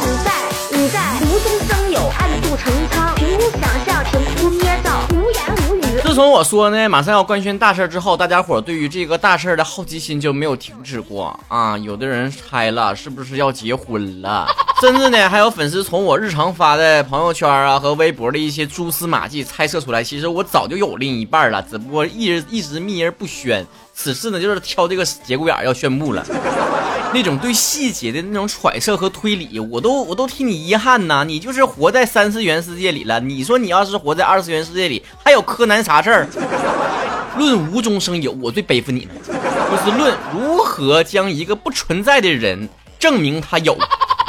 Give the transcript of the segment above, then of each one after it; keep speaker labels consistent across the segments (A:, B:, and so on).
A: 你在你在无中生有，暗度陈仓，凭空想象，凭空捏造，无言无语。
B: 自从我说呢，马上要官宣大事之后，大家伙对于这个大事的好奇心就没有停止过啊！有的人猜了，是不是要结婚了？甚至呢，还有粉丝从我日常发的朋友圈啊和微博的一些蛛丝马迹猜测出来，其实我早就有另一半了，只不过一直一直秘而不宣。此次呢，就是挑这个节骨眼要宣布了。那种对细节的那种揣测和推理，我都我都替你遗憾呐！你就是活在三次元世界里了。你说你要是活在二次元世界里，还有柯南啥事儿？论无中生有，我最佩服你了。就是论如何将一个不存在的人证明他有。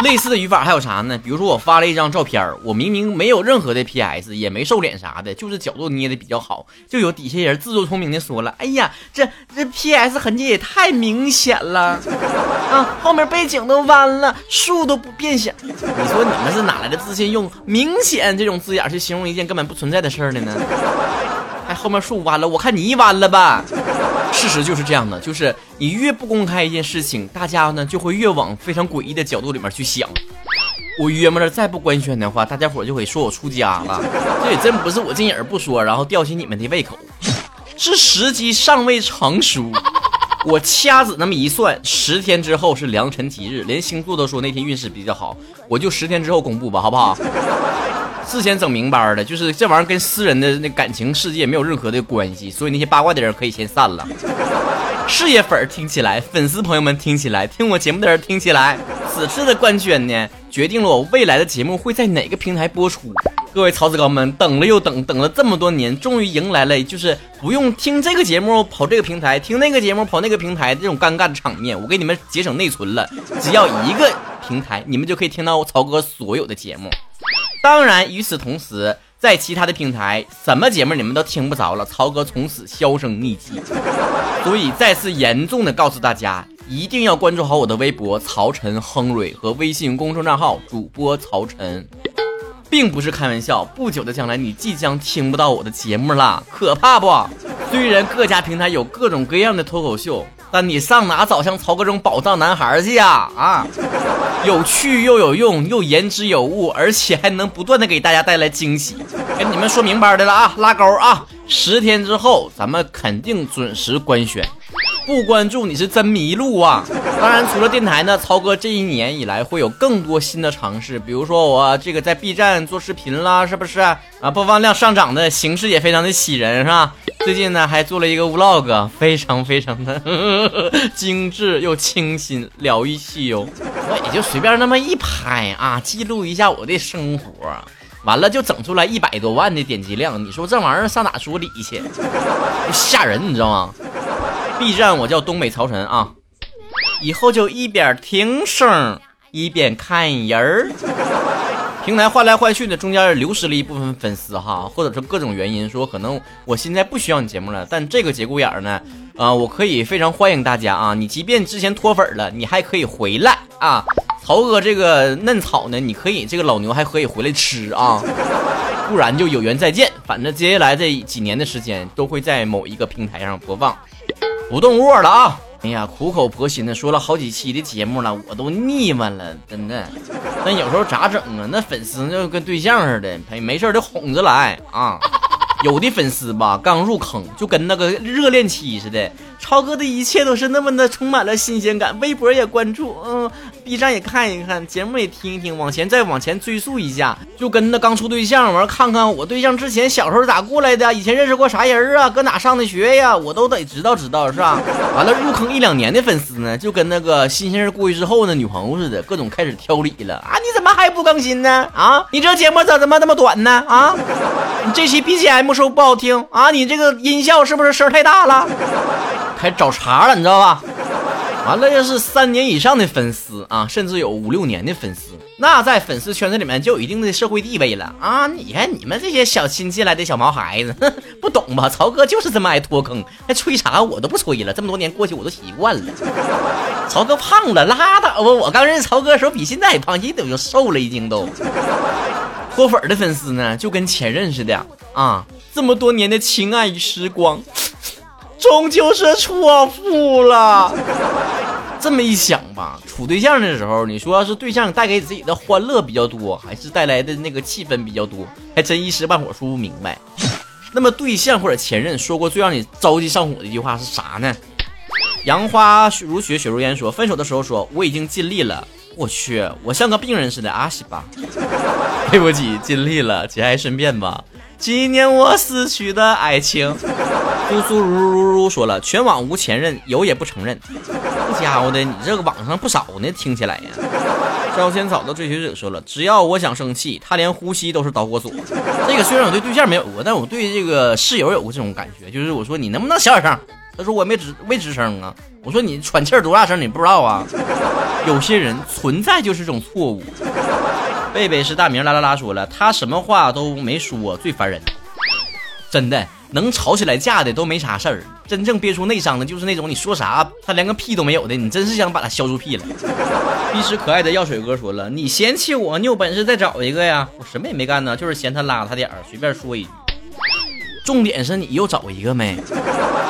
B: 类似的语法还有啥呢？比如说我发了一张照片，我明明没有任何的 PS，也没瘦脸啥的，就是角度捏的比较好，就有底下人自作聪明的说了：“哎呀，这这 PS 痕迹也太明显了啊，后面背景都弯了，树都不变小。”你说你们是哪来的自信，用“明显”这种字眼去形容一件根本不存在的事儿的呢？后面树弯了，我看你弯了吧。事实就是这样的，就是你越不公开一件事情，大家呢就会越往非常诡异的角度里面去想。我约摸着再不官宣的话，大家伙就会说我出家了。这也真不是我进影不说，然后吊起你们的胃口，是时机尚未成熟。我掐指那么一算，十天之后是良辰吉日，连星座都说那天运势比较好，我就十天之后公布吧，好不好？事先整明白了，就是这玩意儿跟私人的那感情世界没有任何的关系，所以那些八卦的人可以先散了。事业粉听起来，粉丝朋友们听起来，听我节目的人听起来，此次的官宣呢，决定了我未来的节目会在哪个平台播出。各位曹子高们，等了又等，等了这么多年，终于迎来了就是不用听这个节目跑这个平台，听那个节目跑那个平台这种尴尬的场面，我给你们节省内存了，只要一个平台，你们就可以听到我曹哥所有的节目。当然，与此同时，在其他的平台，什么节目你们都听不着了。曹哥从此销声匿迹，所以再次严重的告诉大家，一定要关注好我的微博曹晨亨瑞和微信公众账号主播曹晨，并不是开玩笑。不久的将来，你即将听不到我的节目了，可怕不？虽然各家平台有各种各样的脱口秀。那你上哪找像曹哥这种宝藏男孩去呀？啊，有趣又有用，又言之有物，而且还能不断的给大家带来惊喜。跟你们说明白的了啊，拉钩啊！十天之后，咱们肯定准时官宣。不关注你是真迷路啊！当然，除了电台呢，曹哥这一年以来会有更多新的尝试，比如说我这个在 B 站做视频啦，是不是啊？播放量上涨的形式也非常的喜人，是吧？最近呢，还做了一个 Vlog，非常非常的 精致又清新，疗愈系哟。我也就随便那么一拍啊，记录一下我的生活，完了就整出来一百多万的点击量。你说这玩意儿上哪说理去？吓人，你知道吗？B 站我叫东北曹晨啊，以后就一边听声一边看人儿。平台换来换去的，中间流失了一部分粉丝哈，或者是各种原因，说可能我现在不需要你节目了。但这个节骨眼儿呢，啊，我可以非常欢迎大家啊，你即便之前脱粉了，你还可以回来啊。曹哥这个嫩草呢，你可以这个老牛还可以回来吃啊，不然就有缘再见。反正接下来这几年的时间都会在某一个平台上播放。不动窝了啊！哎呀，苦口婆心的说了好几期的节目了，我都腻歪了，真的。那有时候咋整啊？那粉丝就跟对象似的，没没事就哄着来啊。有的粉丝吧，刚入坑就跟那个热恋期似的。超哥的一切都是那么的充满了新鲜感，微博也关注，嗯，B 站也看一看，节目也听一听，往前再往前追溯一下，就跟那刚处对象完看看我对象之前小时候咋过来的，以前认识过啥人啊，搁哪上的学呀，我都得知道知道是吧？完了入坑一两年的粉丝呢，就跟那个新鲜人过去之后的女朋友似的，各种开始挑理了啊！你怎么还不更新呢？啊，你这节目咋怎么那么短呢？啊，你这期 BGM 说不好听啊？你这个音效是不是声太大了？开始找茬了，你知道吧？完了，要是三年以上的粉丝啊，甚至有五六年的粉丝，那在粉丝圈子里面就有一定的社会地位了啊！你看你们这些小新进来的小毛孩子，不懂吧？曹哥就是这么爱脱坑，还吹啥我都不吹了。这么多年过去，我都习惯了。曹哥胖了，拉倒吧！我刚认识曹哥的时候比现在还胖，现在都瘦了，已经都。脱粉的粉丝呢，就跟前任似的啊！这么多年的情爱与时光。终究是错付了。这么一想吧，处对象的时候，你说要是对象带给自己的欢乐比较多，还是带来的那个气氛比较多，还真一时半会儿说不明白。那么对象或者前任说过最让你着急上火的一句话是啥呢？杨花如雪，雪如烟说，分手的时候说我已经尽力了。我去，我像个病人似的，阿西吧。对不起，尽力了，节哀顺变吧，纪念我死去的爱情。苏苏如如如说了，全网无前任，有也不承认。这家伙的，你这个网上不少呢，听起来呀。招仙草的追求者说了，只要我想生气，他连呼吸都是导火索。这个虽然我对对象没有过，但我对这个室友有过这种感觉，就是我说你能不能小点声？他说我没吱没吱声啊。我说你喘气多大声，你不知道啊？有些人存在就是种错误。贝贝是大名啦啦啦说了，他什么话都没说，最烦人。真的。能吵起来架的都没啥事儿，真正憋出内伤的，就是那种你说啥他连个屁都没有的，你真是想把他削出屁来。一时可爱的药水哥说了：“你嫌弃我，你有本事再找一个呀！我什么也没干呢，就是嫌他邋遢点儿，随便说一句。重点是你又找一个没？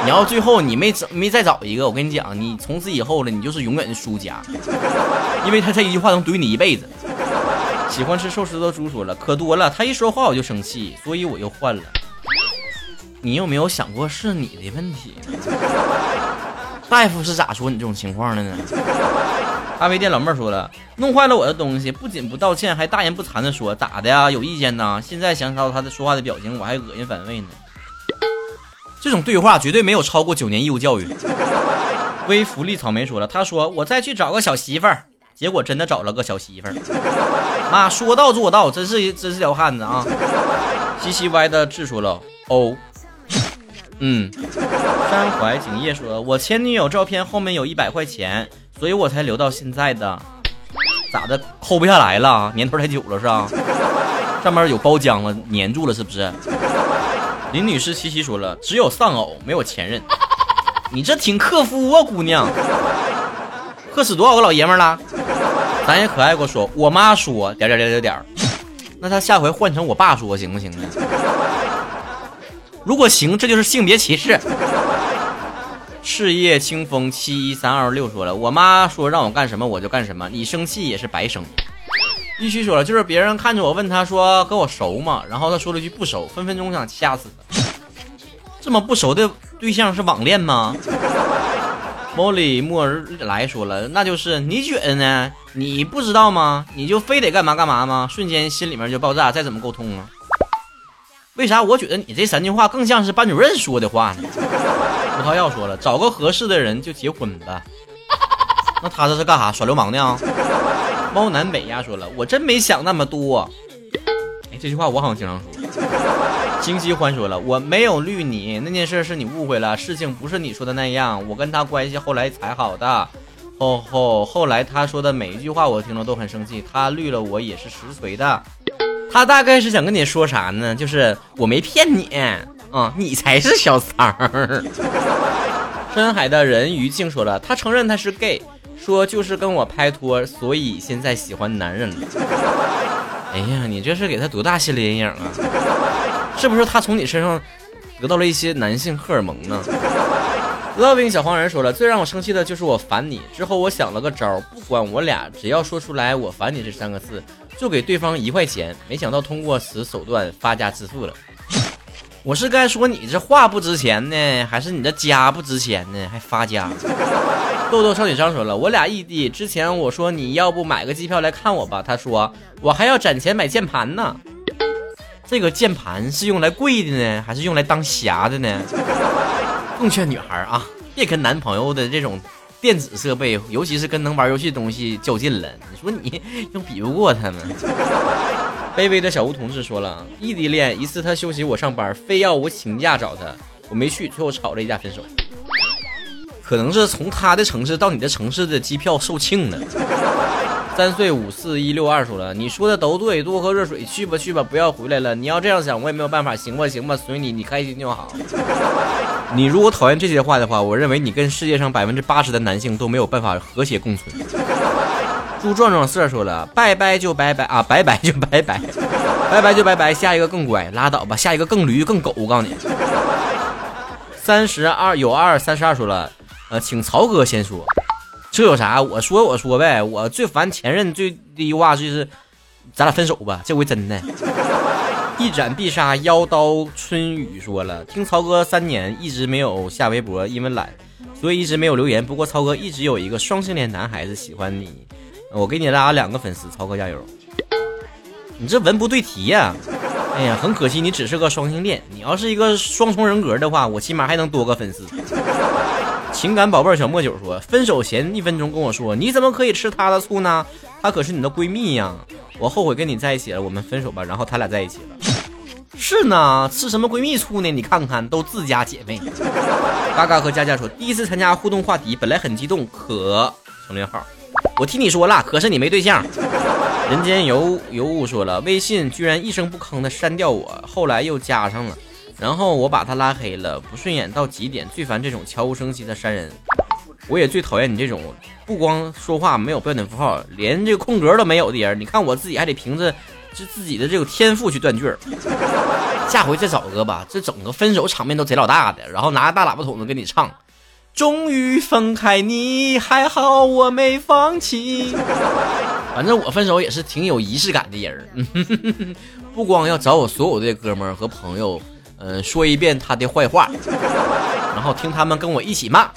B: 你要最后你没找没再找一个，我跟你讲，你从此以后了，你就是永远的输家，因为他这一句话能怼你一辈子。喜欢吃寿司的猪说了，可多了，他一说话我就生气，所以我又换了。”你有没有想过是你的问题？大夫是咋说你这种情况的呢？咖啡店老妹儿说了，弄坏了我的东西，不仅不道歉，还大言不惭的说咋的呀？有意见呢？现在想到他的说话的表情，我还恶心反胃呢。这种对话绝对没有超过九年义务教育。微福利草莓说了，他说我再去找个小媳妇儿，结果真的找了个小媳妇儿。妈，说到做到，真是真是条汉子啊！西西歪的智说了，哦。嗯，山怀景业说：“我前女友照片后面有一百块钱，所以我才留到现在的。咋的，抠不下来了？年头太久了是吧？上面有包浆了，粘住了是不是？”林女士七七说了：“只有丧偶，没有前任。你这挺克夫啊，姑娘，克死多少个老爷们了？咱也可爱过说，我妈说点点点点点，那他下回换成我爸说行不行呢？”如果行，这就是性别歧视。事业清风七一三二六说了，我妈说让我干什么我就干什么，你生气也是白生。必须说了，就是别人看着我问他说跟我熟吗？然后他说了句不熟，分分钟想掐死。这么不熟的对象是网恋吗？莫里莫尔来说了，那就是你觉得呢？你不知道吗？你就非得干嘛干嘛吗？瞬间心里面就爆炸，再怎么沟通啊？为啥我觉得你这三句话更像是班主任说的话呢？葡萄要说了，找个合适的人就结婚吧。那他这是干啥？耍流氓呢？猫南北呀说了，我真没想那么多。哎，这句话我好像经常说。金喜欢说了，我没有绿你，那件事是你误会了，事情不是你说的那样，我跟他关系后来才好的。后后后来他说的每一句话我听了都很生气，他绿了我也是实锤的。他大概是想跟你说啥呢？就是我没骗你啊，你才是小三儿。深海的人鱼静说了，他承认他是 gay，说就是跟我拍拖，所以现在喜欢男人了。哎呀，你这是给他多大心理阴影啊？是不是他从你身上得到了一些男性荷尔蒙呢？Loving 小黄人说了，最让我生气的就是我烦你。之后我想了个招，不管我俩，只要说出来我烦你这三个字。就给对方一块钱，没想到通过此手段发家致富了。我是该说你这话不值钱呢，还是你这家不值钱呢？还发家？豆豆少女商说了，我俩异地，之前我说你要不买个机票来看我吧，他说我还要攒钱买键盘呢。这个键盘是用来跪的呢，还是用来当匣的呢？奉劝女孩啊，别跟男朋友的这种。电子设备，尤其是跟能玩游戏的东西较劲了，你说你 又比不过他们。卑微的小吴同志说了，异地恋一次他休息我上班，非要我请假找他，我没去，最后吵了一架分手。可能是从他的城市到你的城市的机票售罄了。三岁五四一六二说了，你说的都对，多喝热水，去吧去吧，不要回来了。你要这样想，我也没有办法，行吧行吧，随你，你开心就好。你如果讨厌这些话的话，我认为你跟世界上百分之八十的男性都没有办法和谐共存。猪壮壮色说了，拜拜就拜拜啊，拜拜就拜拜，拜拜就拜拜，下一个更乖，拉倒吧，下一个更驴更狗，我告诉你。三十二有二三十二说了，呃，请曹哥先说。这有啥？我说我说呗，我最烦前任最第一句话就是，咱俩分手吧，这回真的。一斩必杀妖刀春雨说了，听曹哥三年一直没有下微博，因为懒，所以一直没有留言。不过曹哥一直有一个双性恋男孩子喜欢你，我给你拉两个粉丝，曹哥加油。你这文不对题呀、哎呀，很可惜你只是个双性恋，你要是一个双重人格的话，我起码还能多个粉丝。情感宝贝小莫九说，分手前一分钟跟我说，你怎么可以吃她的醋呢？她可是你的闺蜜呀！我后悔跟你在一起了，我们分手吧。然后他俩在一起了。是呢，吃什么闺蜜醋呢？你看看，都自家姐妹。嘎嘎和佳佳说，第一次参加互动话题，本来很激动，可省略号。我听你说了，可是你没对象。人间尤尤物说了，微信居然一声不吭的删掉我，后来又加上了，然后我把他拉黑了，不顺眼到极点，最烦这种悄无声息的删人。我也最讨厌你这种不光说话没有标点符号，连这空格都没有的人。你看我自己还得凭着就自己的这个天赋去断句儿。下回再找个吧，这整个分手场面都贼老大的，然后拿个大喇叭筒子给你唱。终于分开你，还好我没放弃。反正我分手也是挺有仪式感的人，不光要找我所有的哥们儿和朋友，嗯、说一遍他的坏话，然后听他们跟我一起骂。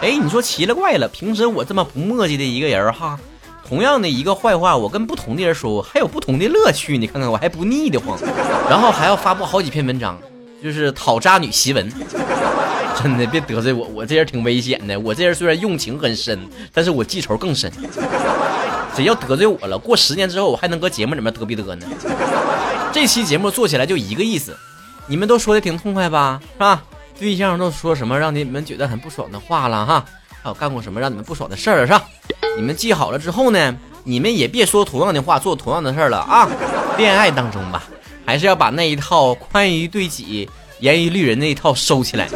B: 哎，你说奇了怪了，平时我这么不墨迹的一个人哈，同样的一个坏话，我跟不同的人说，还有不同的乐趣。你看看我还不腻得慌，然后还要发布好几篇文章，就是讨渣女檄文。真的别得罪我，我这人挺危险的。我这人虽然用情很深，但是我记仇更深。谁要得罪我了，过十年之后我还能搁节目里面嘚逼嘚呢。这期节目做起来就一个意思，你们都说的挺痛快吧，是吧？对象都说什么让你们觉得很不爽的话了哈？还有干过什么让你们不爽的事儿是吧？你们记好了之后呢，你们也别说同样的话，做同样的事儿了啊！恋爱当中吧，还是要把那一套宽于对己、严于律人那一套收起来。